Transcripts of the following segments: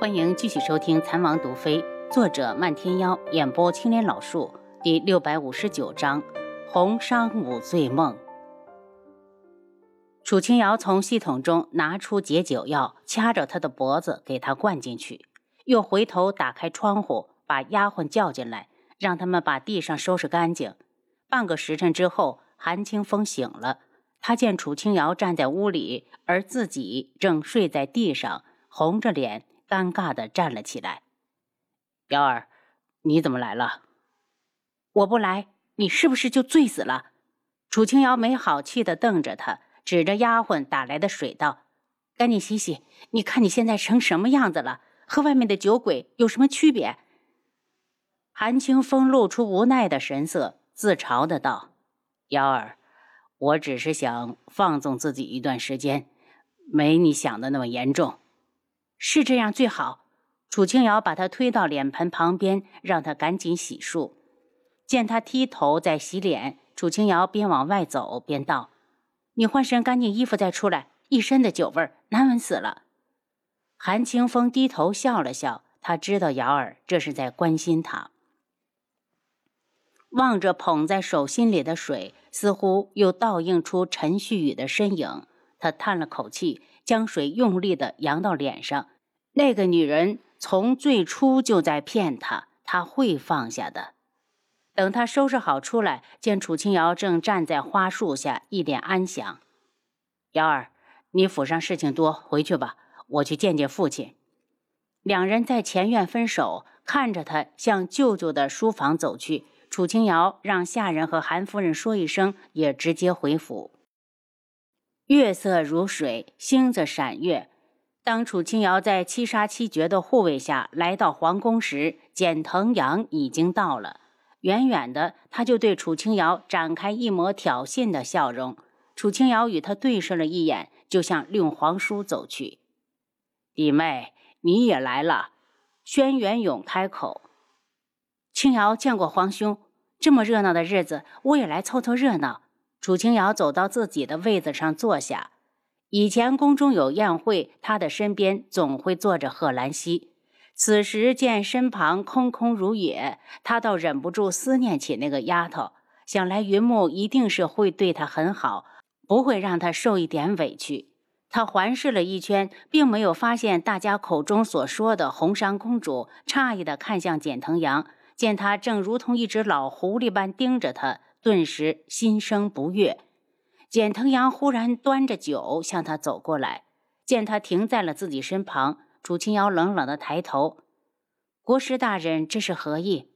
欢迎继续收听《残王毒妃》，作者漫天妖，演播青莲老树，第六百五十九章《红商五醉梦》。楚清瑶从系统中拿出解酒药，掐着他的脖子给他灌进去，又回头打开窗户，把丫鬟叫进来，让他们把地上收拾干净。半个时辰之后，韩清风醒了，他见楚清瑶站在屋里，而自己正睡在地上，红着脸。尴尬的站了起来，幺儿，你怎么来了？我不来，你是不是就醉死了？楚清瑶没好气的瞪着他，指着丫鬟打来的水道：“赶紧洗洗，你看你现在成什么样子了，和外面的酒鬼有什么区别？”韩清风露出无奈的神色，自嘲的道：“幺儿，我只是想放纵自己一段时间，没你想的那么严重。”是这样最好。楚清瑶把他推到脸盆旁边，让他赶紧洗漱。见他低头在洗脸，楚清瑶边往外走边道：“你换身干净衣服再出来，一身的酒味难闻死了。”韩清风低头笑了笑，他知道瑶儿这是在关心他。望着捧在手心里的水，似乎又倒映出陈旭宇的身影，他叹了口气，将水用力地扬到脸上。那个女人从最初就在骗他，他会放下的。等他收拾好出来，见楚清瑶正站在花树下，一脸安详。瑶儿，你府上事情多，回去吧，我去见见父亲。两人在前院分手，看着他向舅舅的书房走去。楚清瑶让下人和韩夫人说一声，也直接回府。月色如水，星子闪月。当楚清瑶在七杀七绝的护卫下来到皇宫时，简腾阳已经到了。远远的，他就对楚清瑶展开一抹挑衅的笑容。楚清瑶与他对视了一眼，就向令皇叔走去。弟妹，你也来了。轩辕勇开口：“清瑶见过皇兄，这么热闹的日子，我也来凑凑热闹。”楚清瑶走到自己的位子上坐下。以前宫中有宴会，他的身边总会坐着贺兰溪。此时见身旁空空如也，他倒忍不住思念起那个丫头。想来云木一定是会对她很好，不会让她受一点委屈。他环视了一圈，并没有发现大家口中所说的红裳公主，诧异地看向简腾阳，见他正如同一只老狐狸般盯着他，顿时心生不悦。简腾阳忽然端着酒向他走过来，见他停在了自己身旁，楚清瑶冷冷的抬头：“国师大人，这是何意？”“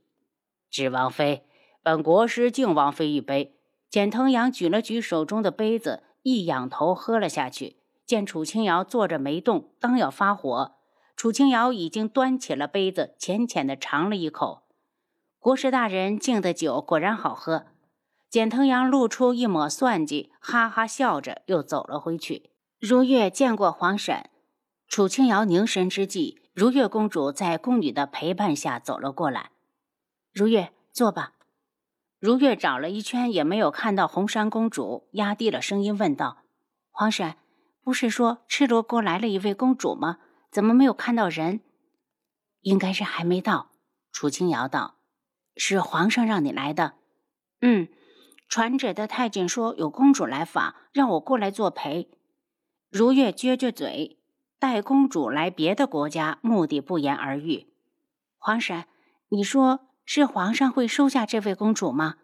指王妃，本国师敬王妃一杯。”简腾阳举了举手中的杯子，一仰头喝了下去。见楚清瑶坐着没动，刚要发火，楚清瑶已经端起了杯子，浅浅的尝了一口。国师大人敬的酒果然好喝。简腾阳露出一抹算计，哈哈笑着又走了回去。如月见过皇婶。楚清瑶凝神之际，如月公主在宫女的陪伴下走了过来。如月，坐吧。如月找了一圈也没有看到红山公主，压低了声音问道：“皇婶，不是说赤罗国来了一位公主吗？怎么没有看到人？应该是还没到。”楚清瑶道：“是皇上让你来的。”“嗯。”传旨的太监说有公主来访，让我过来作陪。如月撅撅嘴，带公主来别的国家，目的不言而喻。皇婶，你说是皇上会收下这位公主吗？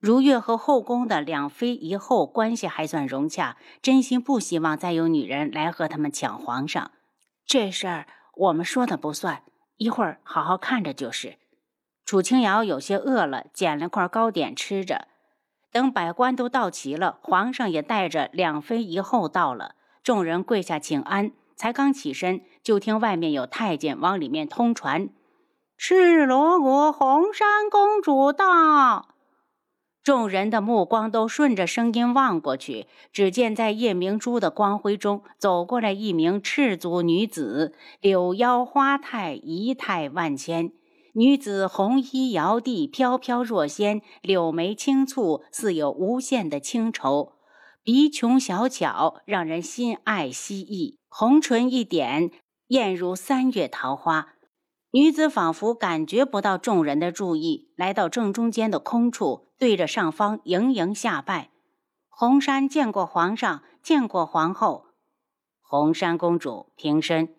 如月和后宫的两妃一后关系还算融洽，真心不希望再有女人来和他们抢皇上。这事儿我们说的不算，一会儿好好看着就是。楚清瑶有些饿了，捡了块糕点吃着。等百官都到齐了，皇上也带着两妃一后到了，众人跪下请安。才刚起身，就听外面有太监往里面通传：“赤罗国红山公主到。”众人的目光都顺着声音望过去，只见在夜明珠的光辉中走过来一名赤足女子，柳腰花态，仪态万千。女子红衣摇地，飘飘若仙；柳眉轻蹙，似有无限的清愁；鼻琼小巧，让人心爱惜意；红唇一点，艳如三月桃花。女子仿佛感觉不到众人的注意，来到正中间的空处，对着上方盈盈下拜。红山见过皇上，见过皇后。红山公主平身。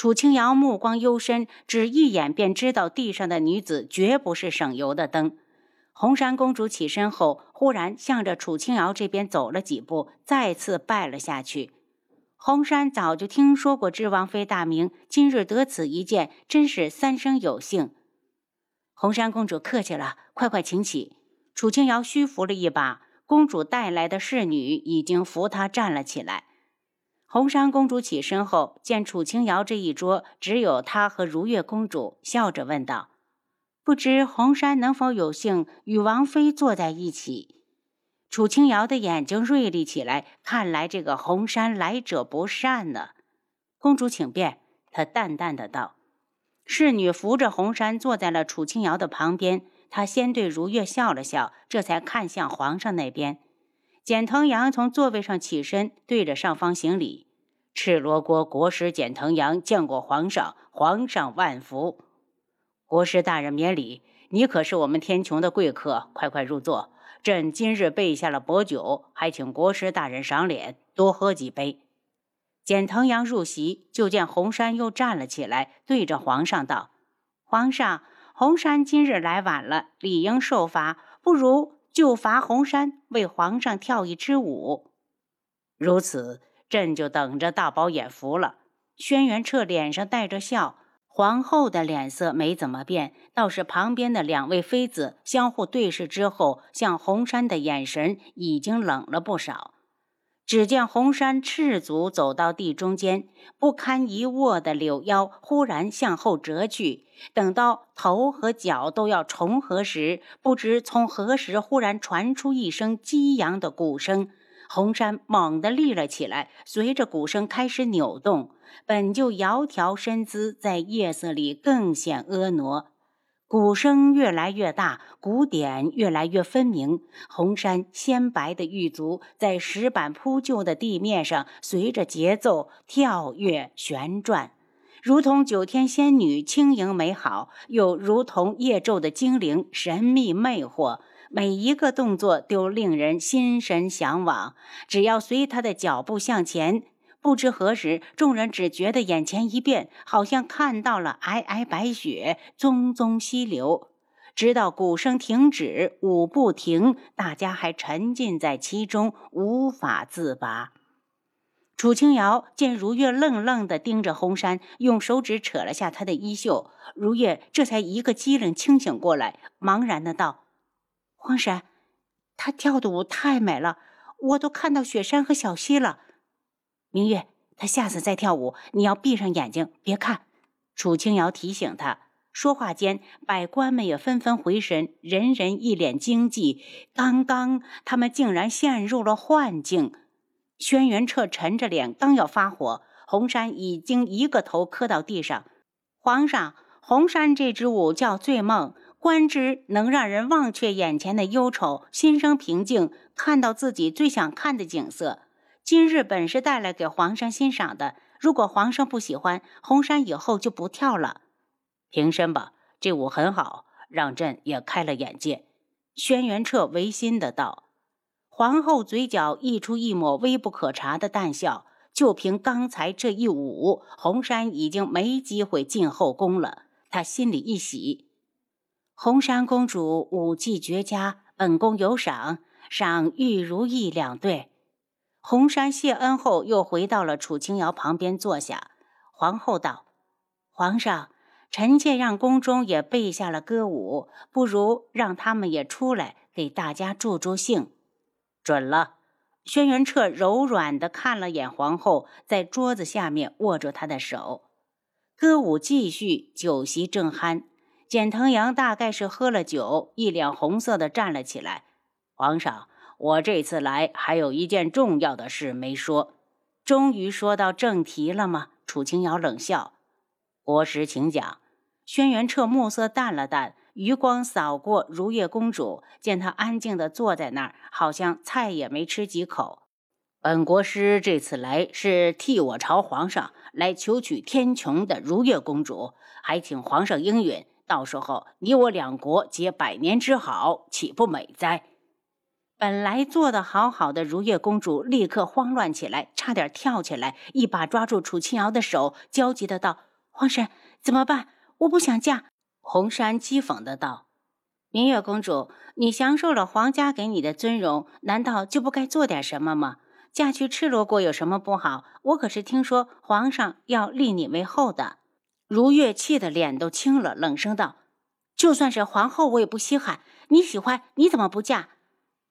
楚清瑶目光幽深，只一眼便知道地上的女子绝不是省油的灯。红山公主起身后，忽然向着楚清瑶这边走了几步，再次拜了下去。红山早就听说过知王妃大名，今日得此一见，真是三生有幸。红山公主客气了，快快请起。楚清瑶虚扶了一把，公主带来的侍女已经扶她站了起来。红山公主起身后，见楚清瑶这一桌只有她和如月公主，笑着问道：“不知红山能否有幸与王妃坐在一起？”楚清瑶的眼睛锐利起来，看来这个红山来者不善呢。公主请便，她淡淡的道。侍女扶着红山坐在了楚清瑶的旁边，她先对如月笑了笑，这才看向皇上那边。简腾阳从座位上起身，对着上方行礼：“赤罗国国师简腾阳见过皇上，皇上万福。国师大人免礼，你可是我们天穹的贵客，快快入座。”朕今日备下了薄酒，还请国师大人赏脸，多喝几杯。简腾阳入席，就见红山又站了起来，对着皇上道：“皇上，红山今日来晚了，理应受罚，不如就罚红山为皇上跳一支舞。如此，朕就等着大饱眼福了。”轩辕彻脸上带着笑。皇后的脸色没怎么变，倒是旁边的两位妃子相互对视之后，向红山的眼神已经冷了不少。只见红山赤足走到地中间，不堪一握的柳腰忽然向后折去，等到头和脚都要重合时，不知从何时忽然传出一声激扬的鼓声。红山猛地立了起来，随着鼓声开始扭动。本就窈窕身姿，在夜色里更显婀娜。鼓声越来越大，鼓点越来越分明。红山鲜白的玉足在石板铺就的地面上，随着节奏跳跃旋转，如同九天仙女轻盈美好，又如同夜昼的精灵神秘魅惑。每一个动作都令人心神向往，只要随他的脚步向前，不知何时，众人只觉得眼前一变，好像看到了皑皑白雪，淙淙溪流。直到鼓声停止，舞不停，大家还沉浸在其中，无法自拔。楚清瑶见如月愣愣地盯着红山，用手指扯了下他的衣袖，如月这才一个机灵清醒过来，茫然的道。黄山，他跳的舞太美了，我都看到雪山和小溪了。明月，他下次再跳舞，你要闭上眼睛，别看。楚清瑶提醒他。说话间，百官们也纷纷回神，人人一脸惊悸。刚刚他们竟然陷入了幻境。轩辕彻沉着脸，刚要发火，红山已经一个头磕到地上。皇上，红山这支舞叫醉梦。观之能让人忘却眼前的忧愁，心生平静，看到自己最想看的景色。今日本是带来给皇上欣赏的，如果皇上不喜欢，红山以后就不跳了。平身吧，这舞很好，让朕也开了眼界。轩辕彻违心的道。皇后嘴角溢出一抹微不可察的淡笑，就凭刚才这一舞，红山已经没机会进后宫了。她心里一喜。红山公主舞技绝佳，本宫有赏，赏玉如意两对。红山谢恩后，又回到了楚清瑶旁边坐下。皇后道：“皇上，臣妾让宫中也备下了歌舞，不如让他们也出来给大家助助兴。”准了。轩辕彻柔软地看了眼皇后，在桌子下面握住她的手。歌舞继续，酒席正酣。简腾阳大概是喝了酒，一脸红色的站了起来。皇上，我这次来还有一件重要的事没说。终于说到正题了吗？楚清瑶冷笑。国师，请讲。轩辕彻目色淡了淡，余光扫过如月公主，见她安静的坐在那儿，好像菜也没吃几口。本国师这次来是替我朝皇上来求娶天穹的如月公主，还请皇上应允。到时候你我两国结百年之好，岂不美哉？本来坐得好好的如月公主立刻慌乱起来，差点跳起来，一把抓住楚清瑶的手，焦急的道：“皇上，怎么办？我不想嫁。”红山讥讽的道：“明月公主，你享受了皇家给你的尊荣，难道就不该做点什么吗？”嫁去赤罗国有什么不好？我可是听说皇上要立你为后的。如月气的脸都青了，冷声道：“就算是皇后，我也不稀罕。你喜欢，你怎么不嫁？”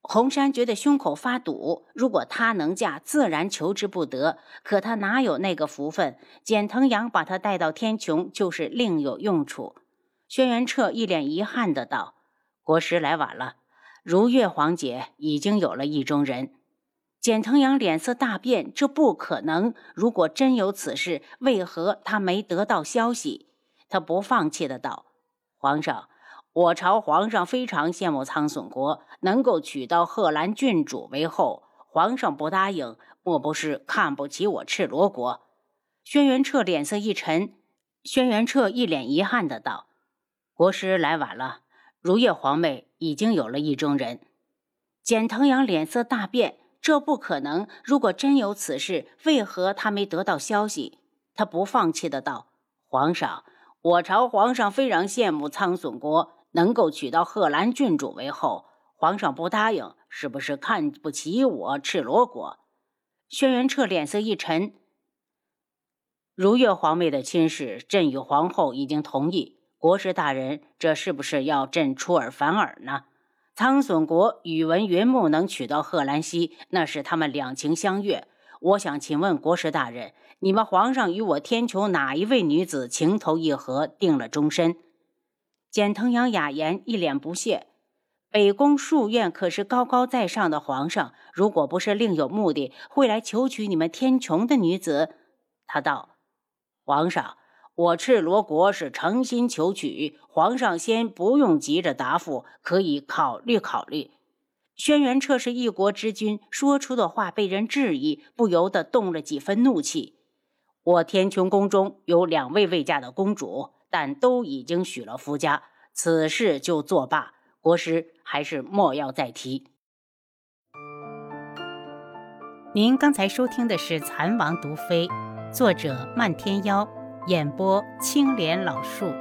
红山觉得胸口发堵。如果他能嫁，自然求之不得。可他哪有那个福分？简藤阳把他带到天穹，就是另有用处。轩辕彻一脸遗憾的道：“国师来晚了。如月皇姐已经有了意中人。”简腾阳脸色大变，这不可能！如果真有此事，为何他没得到消息？他不放弃的道：“皇上，我朝皇上非常羡慕苍隼国能够娶到贺兰郡主为后。皇上不答应，莫不是看不起我赤罗国？”轩辕彻脸色一沉，轩辕彻一脸遗憾的道：“国师来晚了，如月皇妹已经有了意中人。”简腾阳脸色大变。这不可能！如果真有此事，为何他没得到消息？他不放弃的道：“皇上，我朝皇上非常羡慕苍隼国能够娶到贺兰郡主为后。皇上不答应，是不是看不起我赤罗国？”轩辕彻脸色一沉：“如月皇妹的亲事，朕与皇后已经同意。国师大人，这是不是要朕出尔反尔呢？”苍隼国宇文云木能娶到贺兰溪，那是他们两情相悦。我想请问国师大人，你们皇上与我天穹哪一位女子情投意合，定了终身？简腾阳哑言，一脸不屑。北宫庶院可是高高在上的皇上，如果不是另有目的，会来求娶你们天穹的女子？他道：“皇上。”我赤罗国是诚心求娶，皇上先不用急着答复，可以考虑考虑。轩辕彻是一国之君，说出的话被人质疑，不由得动了几分怒气。我天穹宫中有两位未嫁的公主，但都已经许了夫家，此事就作罢。国师还是莫要再提。您刚才收听的是《蚕王毒妃》，作者漫天妖。演播：青莲老树。